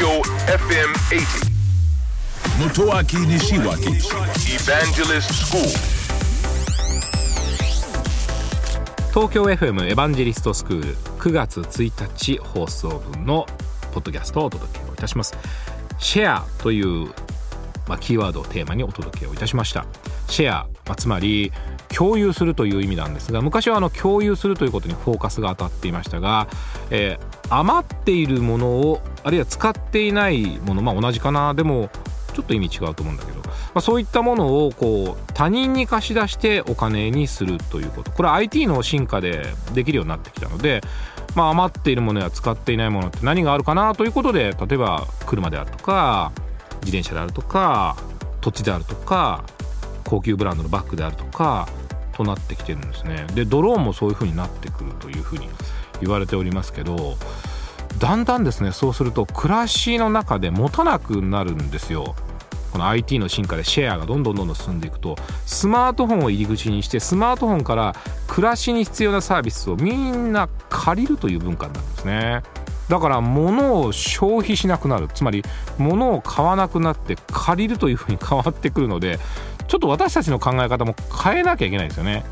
Tokyo FM 80. Motoaki Nishiwaki Evangelist School. 東京 FM エヴァンジェリストスクール9月1日放送分のポッドキャストをお届けをいたしますシェアという、まあ、キーワードをテーマにお届けをいたしましたシェア、まあ、つまり共有するという意味なんですが昔はあの共有するということにフォーカスが当たっていましたが、えー余っているものをあるいは使っていないものまあ同じかなでもちょっと意味違うと思うんだけど、まあ、そういったものをこう他人に貸し出してお金にするということ。これは IT の進化でできるようになってきたので、まあ、余っているものや使っていないものって何があるかなということで例えば車であるとか自転車であるとか土地であるとか高級ブランドのバッグであるとかとなってきてるんですね。でドローンもそういう風になってくるという風に言われておりますけどだんだんですねそうすると暮らしの中で持たなくなるんですよ。この IT の進化でシェアがどんどんどんどん進んでいくとスマートフォンを入り口にしてスマートフォンから暮らしに必要なサービスをみんな借りるという文化になるんですね。だから物を消費しなくなる。つまり物を買わなくなって借りるというふうに変わってくるのでちょっと私たちの考え方も変えなきゃいけないんですよね。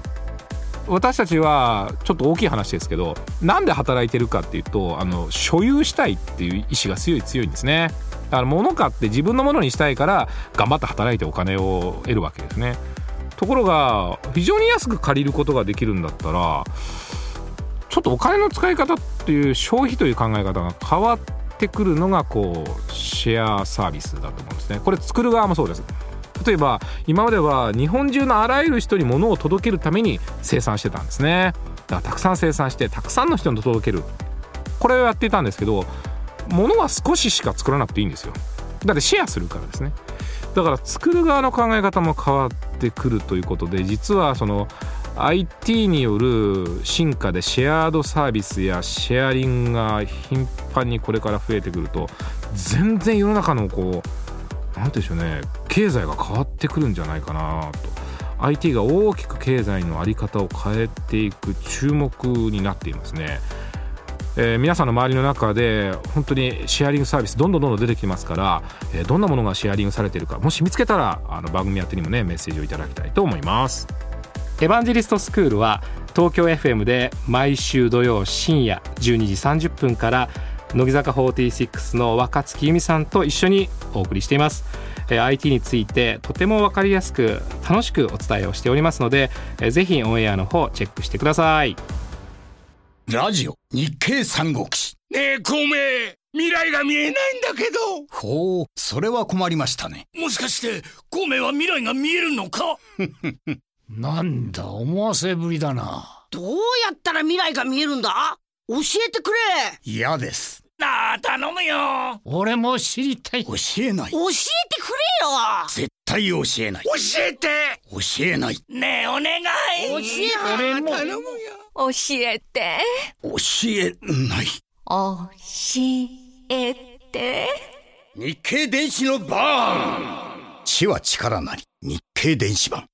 私たちはちょっと大きい話ですけどなんで働いてるかっていうとあの所有したいっていう意志が強い強いんですね。だから物買って自分のものにしたいから頑張って働いてお金を得るわけですね。ところが非常に安く借りることができるんだったらちょっとお金の使い方っていう消費という考え方が変わってくるのがこうシェアサービスだと思うんですね。これ作る側もそうです。例えば今までは日本中のあらゆる人に物を届けるために生産してたんですね。だからたくさん生産してたくさんの人に届ける。これをやっていたんですけど物は少ししか作らなくていいんですよ。だってシェアするからですね。だから作る側の考え方も変わってくるということで実はその IT による進化でシェアードサービスやシェアリングが頻繁にこれから増えてくると全然世の中のこう何て言うんでしょうね経済が変わってくるんじゃないかなと IT が大きく経済の在り方を変えていく注目になっていますね。えー皆さんの周りの中で本当にシェアリングサービスどんどんどんどん出てきますから、えーどんなものがシェアリングされているかもし見つけたらあの番組宛てにもねメッセージをいただきたいと思います。エヴァンジェリストスクールは東京 FM で毎週土曜深夜12時30分から乃木坂46の若月由美さんと一緒にお送りしています。えー IT についてとても分かりやすく楽しくお伝えをしておりますので、えーぜひオンエアの方チェックしてください。ラジオ日経三国志。ねえ孔明。未来が見えないんだけど。ほうそれは困りましたね。もしかして孔明は未来が見えるのか？なんだ思わせぶりだな。どうやったら未来が見えるんだ？教えてくれ。嫌です。なあ頼むよ。俺も知りたい。教えない。教えてくれよ。絶対教えない。教えて。教えない。ねえお願い。教え俺も。頼むよ。教えて。教えない。教えて。日経電子のバーン知は力なり。日経電子版